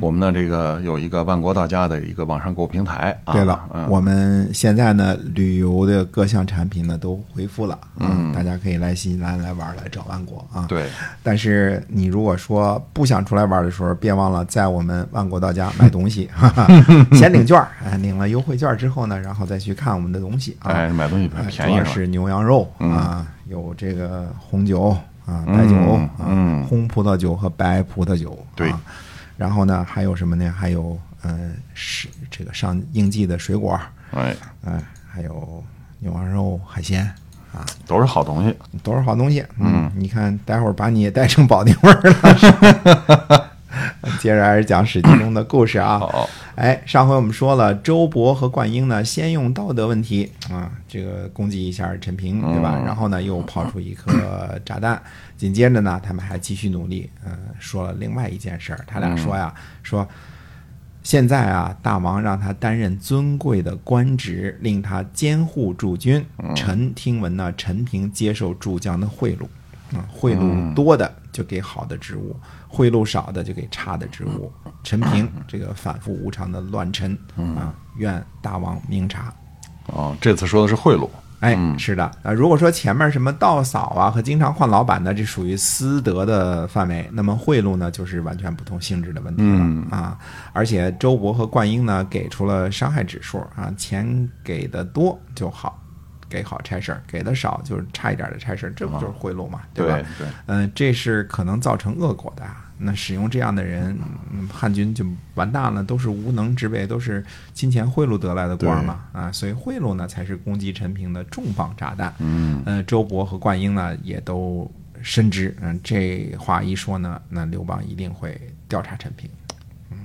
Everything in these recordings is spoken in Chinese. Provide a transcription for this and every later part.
我们呢，这个有一个万国到家的一个网上购物平台。对了，嗯，我们现在呢，旅游的各项产品呢都恢复了，嗯大家可以来新西兰来玩，来找万国啊。。对，但是你如果说不想出来玩的时候，别忘了在我们万国到家买东西，哈哈，先领券儿，哎，领了优惠券之后呢，然后再去看我们的东西啊。哎，买东西呃便宜是吧？主要是牛羊肉嗯啊，有这个红酒啊、白酒嗯红葡萄酒和白葡萄酒。对啊，然后呢，还有什么呢？还有呃，是这个上应季的水果，哎，哎、还有牛羊肉、海鲜啊，都是好东西。都是好东西。嗯，你看，待会儿把你也带成保定味儿了。接着还是讲《史记》中的故事啊。好，哎，上回我们说了，周勃和灌婴呢，先用道德问题啊，这个攻击一下陈平，对吧？嗯然后呢，又抛出一颗炸弹。紧接着呢，他们还继续努力，嗯、说了另外一件事儿。他俩说呀，说现在啊，大王让他担任尊贵的官职，令他监护驻军。臣听闻呢，陈平接受诸将的贿赂，啊，贿赂多的就给好的职务，贿赂少的就给差的职务。陈平 这个反复无常的乱臣啊，愿大王明察。哦，这次说的是贿赂。哎，是的，啊，如果说前面什么盗扫啊和经常换老板的，这属于私德的范围，那么贿赂呢，就是完全不同性质的问题了、嗯啊。而且周勃和灌婴呢，给出了伤害指数啊，钱给的多就好，给好差事儿；给的少就是差一点的差事儿，这不就是贿赂嘛，吧？对吧，嗯、这是可能造成恶果的啊。那使用这样的人，嗯，汉军就完蛋了，都是无能之辈，都是金钱贿赂得来的官儿嘛啊，所以贿赂呢才是攻击陈平的重磅炸弹。嗯，呃，周勃和灌婴呢也都深知，嗯、这话一说呢，那刘邦一定会调查陈平。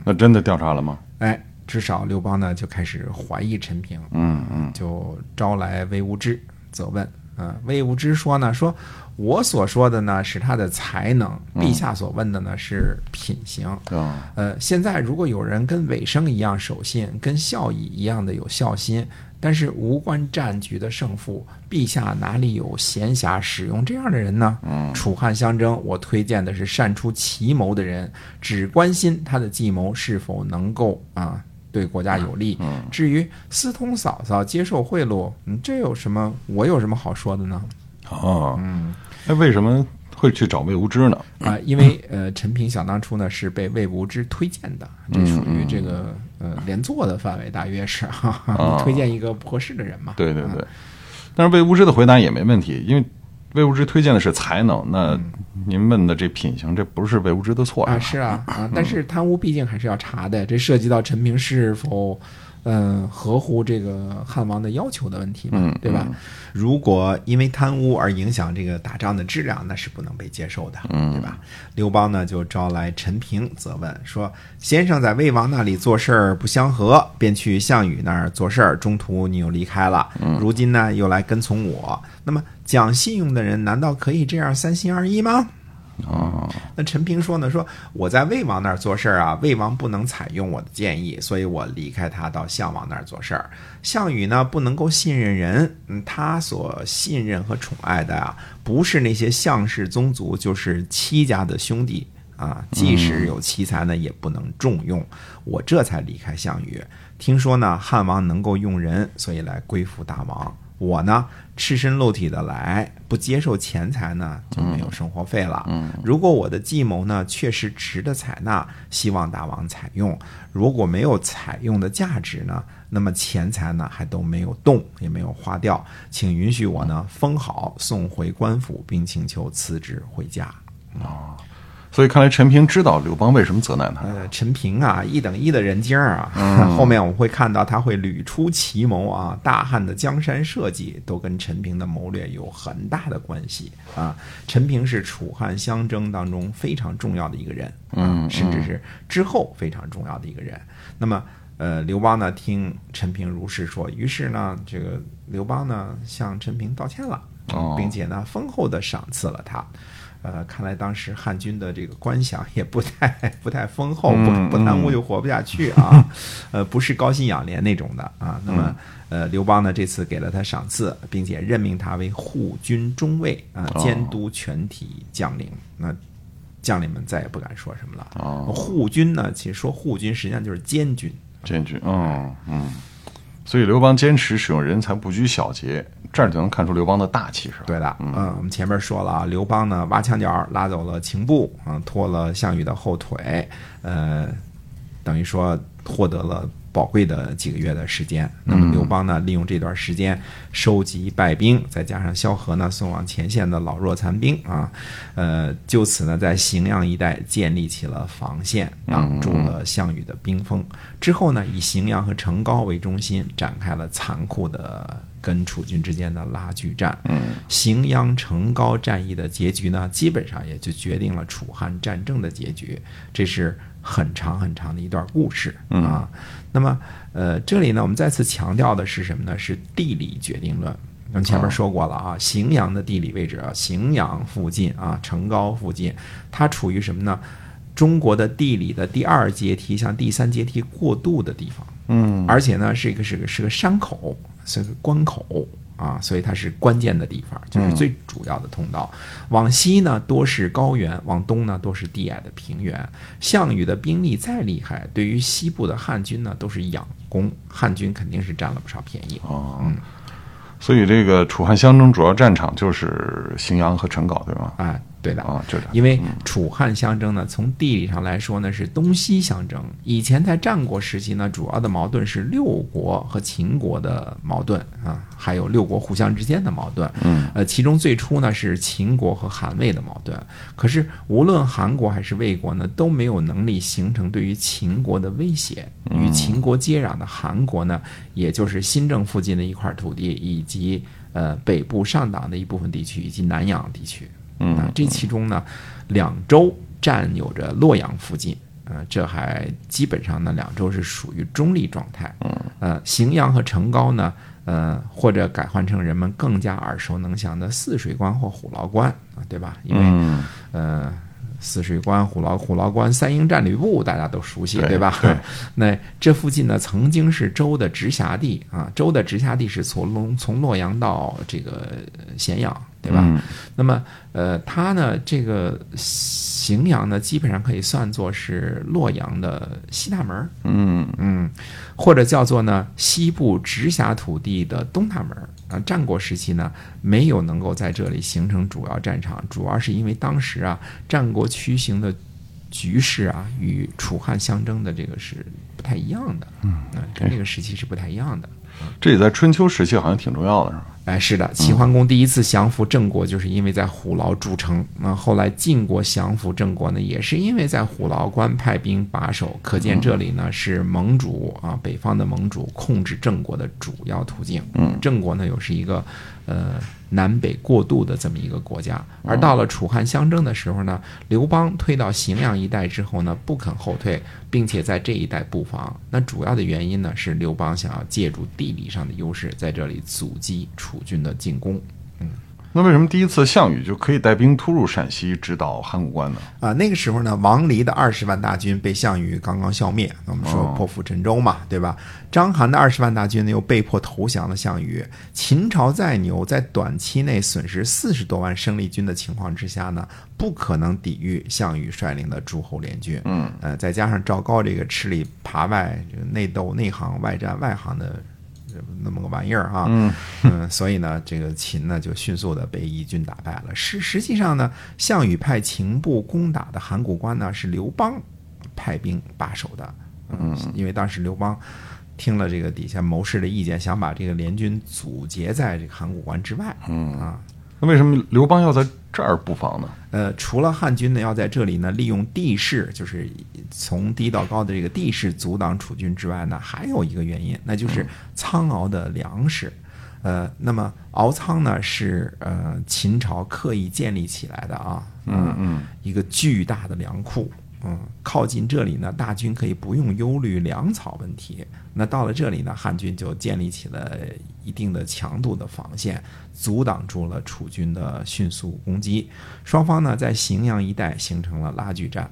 那真的调查了吗？哎，至少刘邦呢就开始怀疑陈平，嗯嗯，就招来魏无知责问。啊、魏无知说呢，说我所说的呢是他的才能，陛下所问的呢是品行。嗯，呃，现在如果有人跟尾生一样守信，跟孝义一样的有孝心，但是无关战局的胜负，陛下哪里有闲暇使用这样的人呢？嗯，楚汉相争，我推荐的是善出奇谋的人，只关心他的计谋是否能够啊对国家有利。嗯，至于私通嫂嫂、接受贿赂，嗯，这有什么？我有什么好说的呢？哦，嗯，那为什么会去找魏无知呢？啊，因为呃，陈平想当初呢是被魏无知推荐的，这属于这个呃连坐的范围，大约是哈哈，啊 推荐一个不合适的人嘛？啊对对对，但是魏无知的回答也没问题，因为魏无知推荐的是才能，那您问的这品行，这不是魏无知的错啊，是啊啊，但是贪污毕竟还是要查的，这涉及到陈平是否嗯、合乎这个汉王的要求的问题嘛，嗯对吧？如果因为贪污而影响这个打仗的质量，那是不能被接受的，嗯对吧？刘邦呢就招来陈平责问说：“先生在魏王那里做事儿不相合，便去项羽那儿做事儿，中途你又离开了，如今呢又来跟从我，那么讲信用的人难道可以这样三心二意吗？”哦，那陈平说呢，说我在魏王那儿做事儿啊，魏王不能采用我的建议，所以我离开他到项王那儿做事儿。项羽呢不能够信任人，嗯，他所信任和宠爱的啊，不是那些项氏宗族，就是戚家的兄弟啊，即使有奇才呢，也不能重用。我这才离开项羽。听说呢，汉王能够用人，所以来归附大王。我呢，赤身露体的来，不接受钱财呢，就没有生活费了。如果我的计谋呢确实值得采纳，希望大王采用；如果没有采用的价值呢，那么钱财呢还都没有动，也没有花掉，请允许我呢封好，送回官府，并请求辞职回家。所以看来陈平知道刘邦为什么责难他。呃，陈平啊，一等一的人精儿啊，后面我们会看到他会屡出奇谋啊，大汉的江山社稷都跟陈平的谋略有很大的关系啊。陈平是楚汉相争当中非常重要的一个人，嗯甚至是之后非常重要的一个人。那么，呃，刘邦呢听陈平如是说，于是呢，这个刘邦呢向陈平道歉了。哦并且呢丰厚的赏赐了他。呃，看来当时汉军的这个官饷也不太不太丰厚，嗯不不贪污就活不下去啊。呃，不是高薪养廉那种的啊。那么，呃，刘邦呢这次给了他赏赐，并且任命他为护军中尉啊，哦监督全体将领。那将领们再也不敢说什么了。哦护军呢，其实说护军实际上就是监军。监军，嗯嗯，所以刘邦坚持使用人才，不拘小节，这儿就能看出刘邦的大气，是吧？对的，嗯，我们前面说了啊，刘邦呢挖墙脚拉走了秦部，啊，拖了项羽的后腿，呃，等于说获得了宝贵的几个月的时间。那么刘邦呢，利用这段时间收集败兵，再加上萧何呢送往前线的老弱残兵啊，呃，就此呢在荥阳一带建立起了防线，挡住了项羽的兵锋。之后呢，以荥阳和成皋为中心，展开了残酷的跟楚军之间的拉锯战。荥阳成皋战役的结局呢，基本上也就决定了楚汉战争的结局。这是很长很长的一段故事啊。那么，呃，这里呢，我们再次强调的是什么呢？是地理决定论。我们前面说过了啊，荥阳的地理位置啊，荥阳附近啊，成皋附近，它处于什么呢？中国的地理的第二阶梯向第三阶梯过渡的地方。嗯，而且呢，是一个是个是个山口，是个关口啊，所以它是关键的地方，就是最主要的通道。往西呢多是高原，往东呢多是低矮的平原。项羽的兵力再厉害，对于西部的汉军呢都是佯攻，汉军肯定是占了不少便宜。哦，所以这个楚汉相争主要战场就是荥阳和陈皋，对吗？啊，对的啊，就是。因为楚汉相争呢，从地理上来说呢是东西相争。以前在战国时期呢，主要的矛盾是六国和秦国的矛盾啊，还有六国互相之间的矛盾。嗯，呃，其中最初呢是秦国和韩魏的矛盾。可是无论韩国还是魏国呢，都没有能力形成对于秦国的威胁。与秦国接壤的韩国呢，也就是新郑附近的一块土地，以及呃北部上党的一部分地区，以及南阳地区。嗯啊，这其中呢，两州占有着洛阳附近，呃，这还基本上呢，两州是属于中立状态。嗯，呃，荥阳和成皋呢，呃，或者改换成人们更加耳熟能详的泗水关或虎牢关啊，对吧？因为、嗯，呃，泗水关、虎牢虎牢关三英战吕布大家都熟悉，对吧？对。那这附近呢，曾经是周的直辖地啊，周的直辖地是从龙从洛阳到这个咸阳，对吧？嗯。那么，呃，它呢，这个荥阳呢，基本上可以算作是洛阳的西大门儿，嗯。嗯，或者叫做呢西部直辖土地的东大门儿啊。战国时期呢，没有能够在这里形成主要战场，主要是因为当时啊，战国区行的局势啊，与楚汉相争的这个是不太一样的，嗯，跟那个时期是不太一样的。这也在春秋时期好像挺重要的，是吧？哎，是的，齐桓公第一次降服郑国，就是因为在虎牢筑城。那后来晋国降服郑国呢，也是因为在虎牢关派兵把守。可见这里呢是盟主啊，北方的盟主控制郑国的主要途径。嗯，郑国呢又是一个呃南北过渡的这么一个国家。而到了楚汉相争的时候呢，刘邦退到荥阳一带之后呢，不肯后退，并且在这一带布防。那主要的原因呢是刘邦想要借助地理上的优势，在这里阻击楚军的进攻。嗯那为什么第一次项羽就可以带兵突入陕西，直捣函谷关呢？啊，那个时候呢，王离的二十万大军被项羽刚刚消灭，我们说哦破釜沉舟嘛，对吧？章邯的二十万大军呢又被迫投降了项羽。秦朝再牛，在短期内损失四十多万生力军的情况之下呢，不可能抵御项羽率领的诸侯联军。嗯，呃，再加上赵高这个吃里扒外、这个内斗内行、外战外行的这那么个玩意儿啊，嗯 所以呢，这个秦呢就迅速的被义军打败了。实实际上呢，项羽派秦部攻打的函谷关呢，是刘邦派兵把守的。嗯，因为当时刘邦听了这个底下谋士的意见，想把这个联军阻截在这个函谷关之外。嗯啊，那为什么刘邦要在这儿布防呢？呃，除了汉军呢要在这里呢利用地势，就是从低到高的这个地势阻挡楚军之外呢，还有一个原因，那就是仓敖的粮食。呃，那么敖仓呢是呃秦朝刻意建立起来的啊，嗯嗯，一个巨大的粮库。嗯，靠近这里呢，大军可以不用忧虑粮草问题。那到了这里呢，汉军就建立起了一定的强度的防线，阻挡住了楚军的迅速攻击。双方呢，在荥阳一带形成了拉锯战。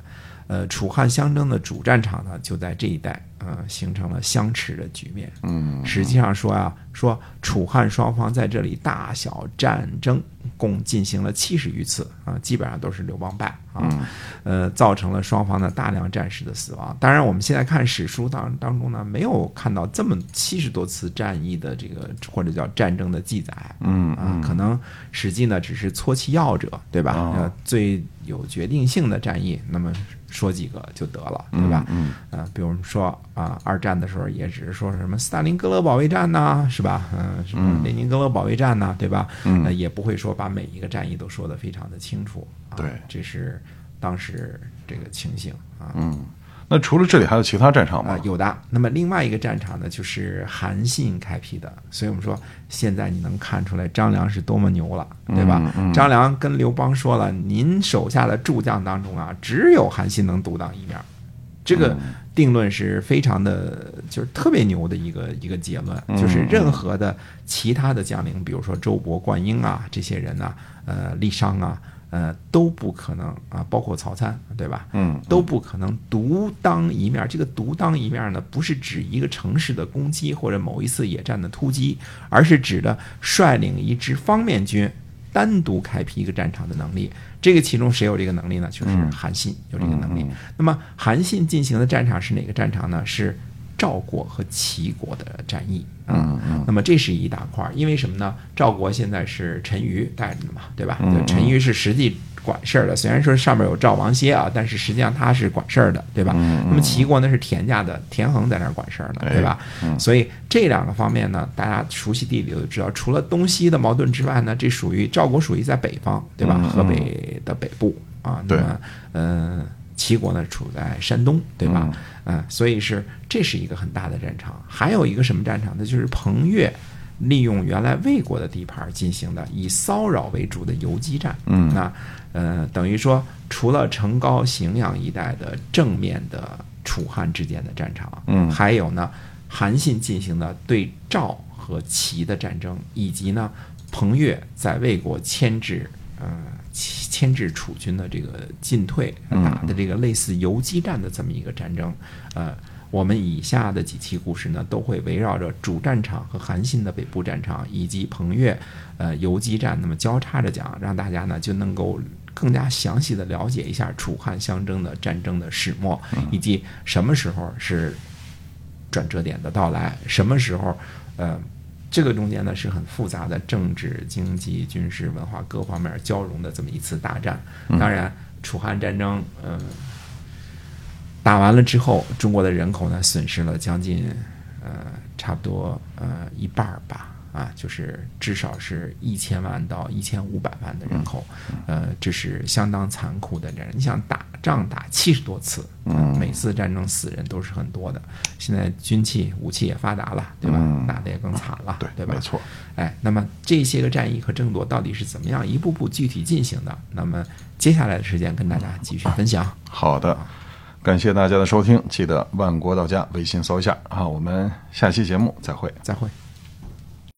呃，楚汉相争的主战场呢，就在这一带，呃，形成了相持的局面。嗯，实际上说啊，说楚汉双方在这里大小战争共进行了七十余次啊，基本上都是刘邦败啊，呃，造成了双方的大量战士的死亡。当然，我们现在看史书当当中呢，没有看到这么七十多次战役的这个或者叫战争的记载。嗯啊，可能《史记》呢只是撮其要者，对吧？哦呃，最有决定性的战役，那么说几个就得了，对吧？嗯呃，比如说啊，二战的时候也只是说什么斯大林格勒保卫战呐、是吧？嗯、什么列宁格勒保卫战呐、对吧？嗯呃，也不会说把每一个战役都说得非常的清楚。啊、对这是当时这个情形啊。嗯，那除了这里还有其他战场啊、吗？有的。那么另外一个战场呢，就是韩信开辟的，所以我们说现在你能看出来张良是多么牛了，对吧？嗯嗯张良跟刘邦说了，您手下的诸将当中啊，只有韩信能独当一面，这个嗯定论是非常的，就是特别牛的一个一个结论，嗯就是任何的其他的将领，比如说周勃、灌婴啊这些人啊、呃，郦商啊。呃，都不可能啊，包括曹参，对吧？嗯都不可能独当一面。这个独当一面呢，不是指一个城市的攻击或者某一次野战的突击，而是指的率领一支方面军单独开辟一个战场的能力。这个其中谁有这个能力呢？就是韩信有这个能力。那么韩信进行的战场是哪个战场呢？是赵国和齐国的战役啊。那么这是一大块儿，因为什么呢？赵国现在是陈馀带着的嘛，对吧？就陈馀是实际管事儿的，虽然说上面有赵王歇啊，但是实际上他是管事儿的，对吧？那么齐国呢是田家的，田横在那儿管事儿呢，对吧？所以这两个方面呢，大家熟悉地理都知道，除了东西的矛盾之外呢，这属于赵国属于在北方，对吧？河北的北部啊，那么嗯。齐国呢处在山东，对吧？嗯，所以是这是一个很大的战场。还有一个什么战场呢？就是彭越利用原来魏国的地盘进行的以骚扰为主的游击战。嗯那呃，等于说除了成高、荥阳一带的正面的楚汉之间的战场，嗯还有呢，韩信进行的对赵和齐的战争，以及呢，彭越在魏国牵制呃牵制楚军的这个进退，打的这个类似游击战的这么一个战争，呃。我们以下的几期故事呢，都会围绕着主战场和韩信的北部战场，以及彭越呃游击战，那么交叉着讲，让大家呢就能够更加详细的了解一下楚汉相争的战争的始末，以及什么时候是转折点的到来，什么时候呃。这个中间呢是很复杂的政治、经济、军事、文化各方面交融的这么一次大战。当然，楚汉战争，嗯、打完了之后，中国的人口呢损失了将近呃差不多呃一半儿吧，啊，就是至少是一千万到一千五百万的人口，呃，这是相当残酷的战争。你想打仗打七十多次，嗯，每次战争死人都是很多的。现在军器武器也发达了，对吧？打的也更惨了，对对吧？没错。哎，那么这些个战役和争夺到底是怎么样一步步具体进行的？那么接下来的时间跟大家继续分享。好的，感谢大家的收听，记得万国到家微信搜一下啊，我们下期节目再会。再会。